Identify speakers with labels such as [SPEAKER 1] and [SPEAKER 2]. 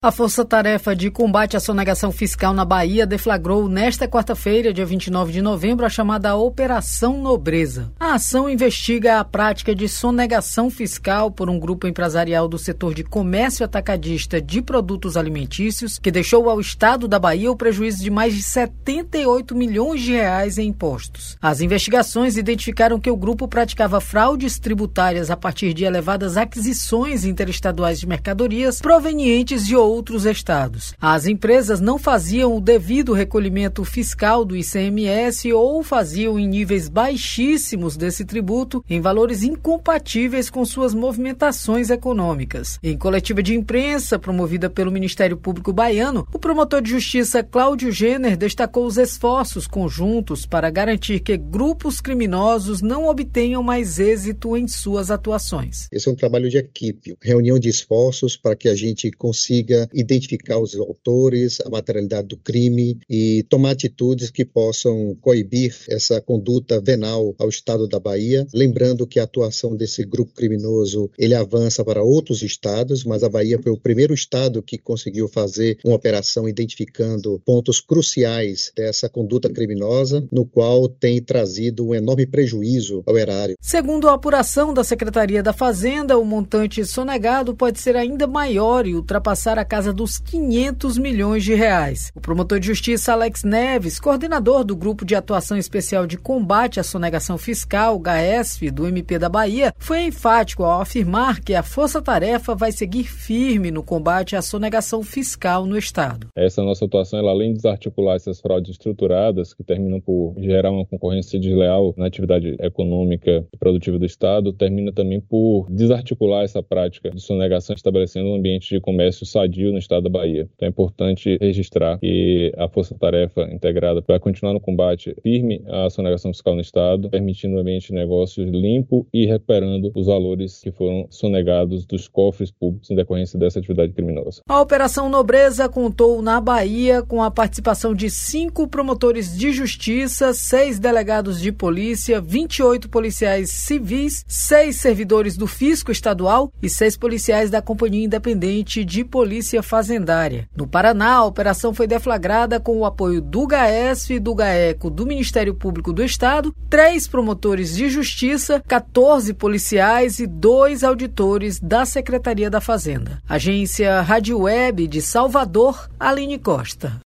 [SPEAKER 1] A Força Tarefa de Combate à Sonegação Fiscal na Bahia deflagrou nesta quarta-feira, dia 29 de novembro, a chamada Operação Nobreza. A ação investiga a prática de sonegação fiscal por um grupo empresarial do setor de comércio atacadista de produtos alimentícios, que deixou ao Estado da Bahia o prejuízo de mais de 78 milhões de reais em impostos. As investigações identificaram que o grupo praticava fraudes tributárias a partir de elevadas aquisições interestaduais de mercadorias provenientes de outros estados. As empresas não faziam o devido recolhimento fiscal do ICMS ou faziam em níveis baixíssimos desse tributo em valores incompatíveis com suas movimentações econômicas. Em coletiva de imprensa promovida pelo Ministério Público Baiano, o promotor de justiça Cláudio Jenner destacou os esforços conjuntos para garantir que grupos criminosos não obtenham mais êxito em suas atuações.
[SPEAKER 2] Esse é um trabalho de equipe, reunião de esforços para que a gente consiga identificar os autores, a materialidade do crime e tomar atitudes que possam coibir essa conduta venal ao Estado da Bahia. Lembrando que a atuação desse grupo criminoso ele avança para outros estados, mas a Bahia foi o primeiro estado que conseguiu fazer uma operação identificando pontos cruciais dessa conduta criminosa, no qual tem trazido um enorme prejuízo ao erário.
[SPEAKER 1] Segundo a apuração da Secretaria da Fazenda, o montante sonegado pode ser ainda maior e ultrapassar a casa dos 500 milhões de reais. O promotor de justiça Alex Neves, coordenador do Grupo de Atuação Especial de Combate à Sonegação Fiscal, GAESF, do MP da Bahia, foi enfático ao afirmar que a Força Tarefa vai seguir firme no combate à sonegação fiscal no Estado.
[SPEAKER 3] Essa nossa atuação, ela, além de desarticular essas fraudes estruturadas que terminam por gerar uma concorrência desleal na atividade econômica e produtiva do Estado, termina também por desarticular essa prática de sonegação, estabelecendo um ambiente de comércio sadio no estado da Bahia. Então é importante registrar que a Força Tarefa Integrada vai continuar no combate firme à sonegação fiscal no estado, permitindo ambiente de negócios limpo e recuperando os valores que foram sonegados dos cofres públicos em decorrência dessa atividade criminosa.
[SPEAKER 1] A Operação Nobreza contou na Bahia com a participação de cinco promotores de justiça, seis delegados de polícia, 28 policiais civis, seis servidores do fisco estadual e seis policiais da Companhia Independente de Polícia Polícia Fazendária. No Paraná, a operação foi deflagrada com o apoio do GAESF, do GAECO, do Ministério Público do Estado, três promotores de justiça, 14 policiais e dois auditores da Secretaria da Fazenda. Agência Rádio Web de Salvador, Aline Costa.